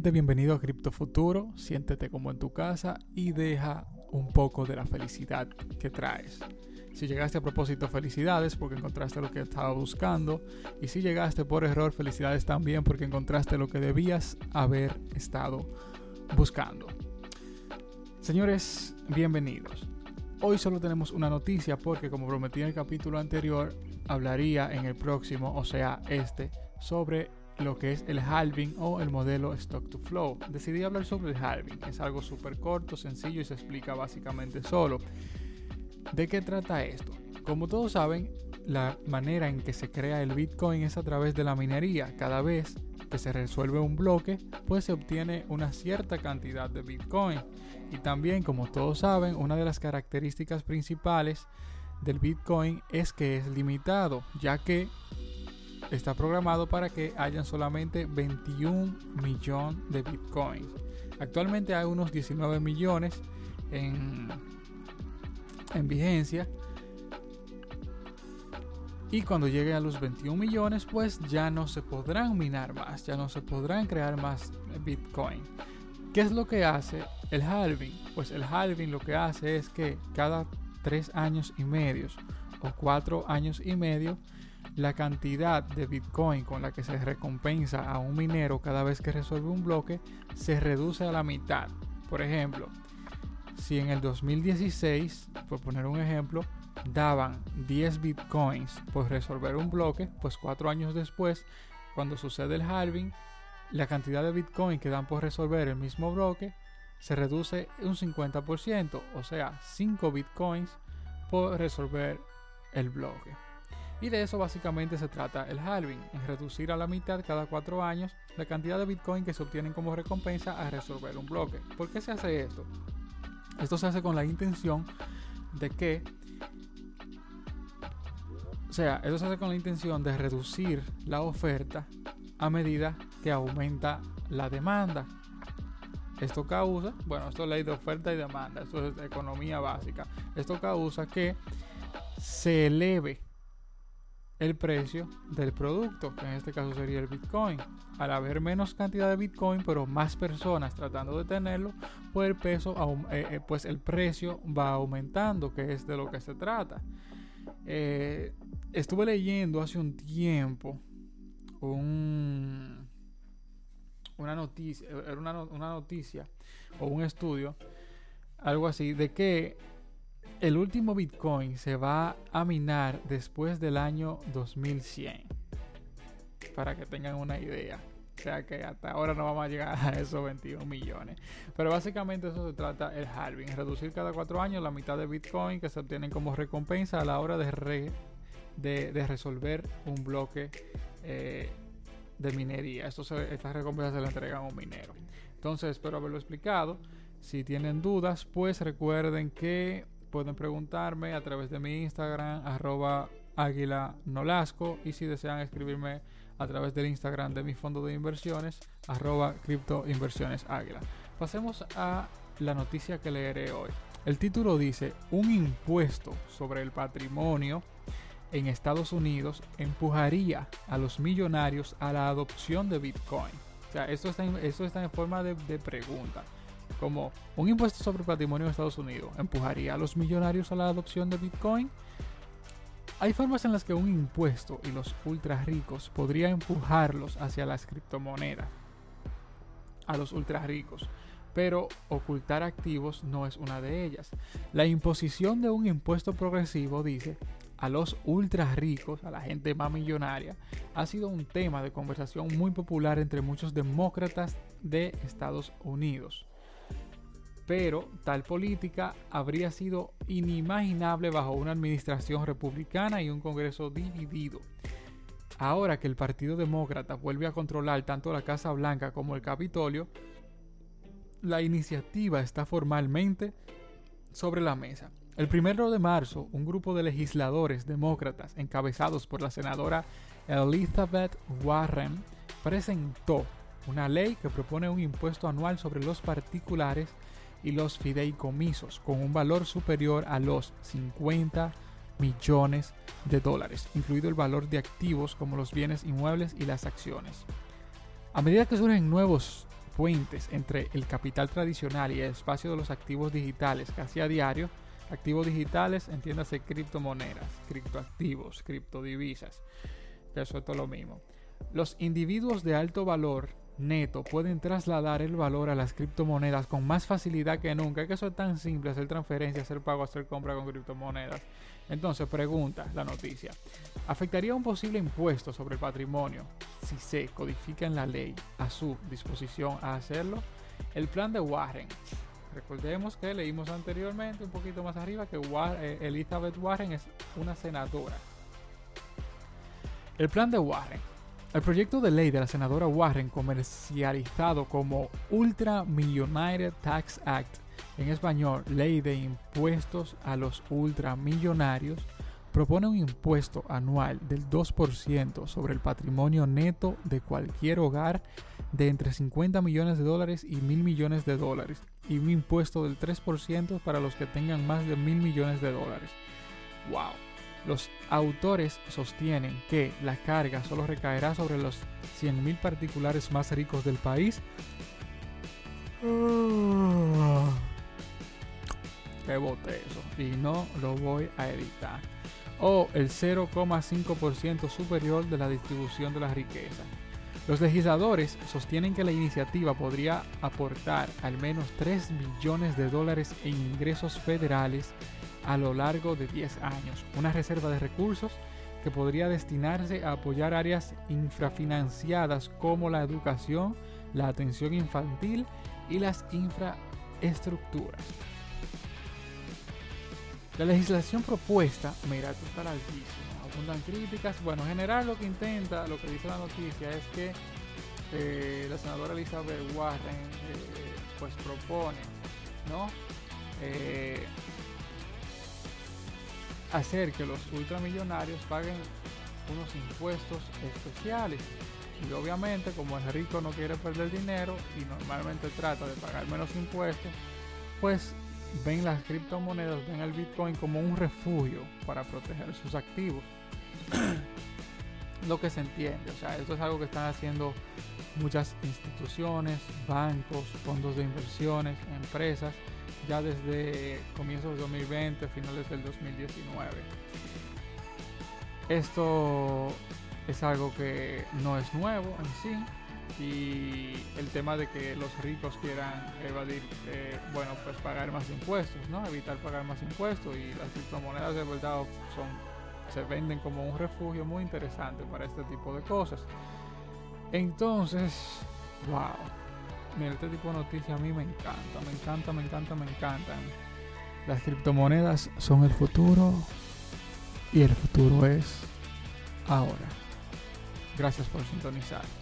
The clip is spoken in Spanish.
Bienvenido a Cripto Futuro, siéntete como en tu casa y deja un poco de la felicidad que traes. Si llegaste a propósito, felicidades porque encontraste lo que estaba buscando. Y si llegaste por error, felicidades también porque encontraste lo que debías haber estado buscando. Señores, bienvenidos. Hoy solo tenemos una noticia porque como prometí en el capítulo anterior, hablaría en el próximo, o sea, este, sobre lo que es el halving o el modelo stock to flow. Decidí hablar sobre el halving. Es algo súper corto, sencillo y se explica básicamente solo. ¿De qué trata esto? Como todos saben, la manera en que se crea el Bitcoin es a través de la minería. Cada vez que se resuelve un bloque, pues se obtiene una cierta cantidad de Bitcoin. Y también, como todos saben, una de las características principales del Bitcoin es que es limitado, ya que está programado para que hayan solamente 21 millones de bitcoins. Actualmente hay unos 19 millones en, en vigencia. Y cuando llegue a los 21 millones, pues ya no se podrán minar más, ya no se podrán crear más Bitcoin. ¿Qué es lo que hace el halving? Pues el halving lo que hace es que cada 3 años y medio o 4 años y medio la cantidad de Bitcoin con la que se recompensa a un minero cada vez que resuelve un bloque se reduce a la mitad. Por ejemplo, si en el 2016, por poner un ejemplo, daban 10 Bitcoins por resolver un bloque, pues cuatro años después, cuando sucede el halving, la cantidad de Bitcoin que dan por resolver el mismo bloque se reduce un 50%, o sea, 5 Bitcoins por resolver el bloque. Y de eso básicamente se trata el halving, en reducir a la mitad cada cuatro años la cantidad de Bitcoin que se obtienen como recompensa a resolver un bloque. ¿Por qué se hace esto? Esto se hace con la intención de que, o sea, esto se hace con la intención de reducir la oferta a medida que aumenta la demanda. Esto causa, bueno, esto es ley de oferta y demanda, esto es economía básica. Esto causa que se eleve el precio del producto, que en este caso sería el Bitcoin. Al haber menos cantidad de Bitcoin, pero más personas tratando de tenerlo, pues el, peso, eh, eh, pues el precio va aumentando, que es de lo que se trata. Eh, estuve leyendo hace un tiempo un, una noticia, una, una noticia o un estudio, algo así, de que el último Bitcoin se va a minar después del año 2100. Para que tengan una idea. O sea que hasta ahora no vamos a llegar a esos 21 millones. Pero básicamente eso se trata el halving. Reducir cada cuatro años la mitad de Bitcoin que se obtienen como recompensa a la hora de, resolver un bloque eh, de minería. Estas recompensas se le entregan a un minero. Entonces espero haberlo explicado. Si tienen dudas, pues recuerden que pueden preguntarme a través de mi Instagram, arroba águila nolasco, y si desean escribirme a través del Instagram de mi fondo de inversiones, arroba cripto inversiones águila. Pasemos a la noticia que leeré hoy. El título dice, un impuesto sobre el patrimonio en Estados Unidos empujaría a los millonarios a la adopción de Bitcoin. O sea, esto está en, esto está en forma de pregunta como un impuesto sobre patrimonio en Estados Unidos empujaría a los millonarios a la adopción de Bitcoin. Hay formas en las que un impuesto y los ultra ricos podría empujarlos hacia las criptomonedas, a los ultra ricos, pero ocultar activos no es una de ellas. La imposición de un impuesto progresivo, dice, a los ultra ricos, a la gente más millonaria, ha sido un tema de conversación muy popular entre muchos demócratas de Estados Unidos pero tal política habría sido inimaginable bajo una administración republicana y un Congreso dividido. Ahora que el Partido Demócrata vuelve a controlar tanto la Casa Blanca como el Capitolio, la iniciativa está formalmente sobre la mesa. El primero de marzo, un grupo de legisladores demócratas encabezados por la senadora Elizabeth Warren presentó una ley que propone un impuesto anual sobre los particulares y los fideicomisos con un valor superior a los 50 millones de dólares, incluido el valor de activos como los bienes inmuebles y las acciones. A medida que surgen nuevos puentes entre el capital tradicional y el espacio de los activos digitales casi a diario. Activos digitales, entiéndase criptomonedas, criptoactivos, criptodivisas. Eso es todo lo mismo. Los individuos de alto valor neto pueden trasladar el valor a las criptomonedas con más facilidad que nunca. Que eso es tan simple, hacer transferencias, hacer pago, hacer compra con criptomonedas. Entonces, pregunta la noticia. ¿Afectaría un posible impuesto sobre el patrimonio si se codifica en la ley a su disposición a hacerlo? El plan de Warren. Recordemos que leímos anteriormente, un poquito más arriba, que eh, Elizabeth Warren es una senadora. El plan de Warren el proyecto de ley de la senadora Warren, comercializado como Ultra Millionaire Tax Act, en español Ley de Impuestos a los Ultramillonarios, propone un impuesto anual del 2% sobre el patrimonio neto de cualquier hogar de entre 50 millones de dólares y mil millones de dólares, y un impuesto del 3% para los que tengan más de mil millones de dólares. ¡Wow! Los autores sostienen que la carga solo recaerá sobre los 100.000 particulares más ricos del país. Ah. Que bote eso y no lo voy a editar. O el 0,5% superior de la distribución de la riqueza. Los legisladores sostienen que la iniciativa podría aportar al menos 3 billones de dólares en ingresos federales a lo largo de 10 años, una reserva de recursos que podría destinarse a apoyar áreas infrafinanciadas como la educación, la atención infantil y las infraestructuras. La legislación propuesta, mira, esto está altísimo, abundan críticas. Bueno, en general lo que intenta, lo que dice la noticia es que eh, la senadora Elizabeth Warren eh, pues propone, ¿no? Eh, hacer que los ultramillonarios paguen unos impuestos especiales. Y obviamente como el rico no quiere perder dinero y normalmente trata de pagar menos impuestos, pues ven las criptomonedas, ven el Bitcoin como un refugio para proteger sus activos. Lo que se entiende, o sea, esto es algo que están haciendo muchas instituciones, bancos, fondos de inversiones, empresas ya desde comienzos de 2020, finales del 2019. Esto es algo que no es nuevo en sí y el tema de que los ricos quieran evadir, eh, bueno, pues pagar más impuestos, ¿no? Evitar pagar más impuestos y las criptomonedas de verdad son, se venden como un refugio muy interesante para este tipo de cosas. Entonces, wow Mira, este tipo de noticias a mí me encanta, me encanta, me encanta, me encantan. Las criptomonedas son el futuro y el futuro es ahora. Gracias por sintonizar.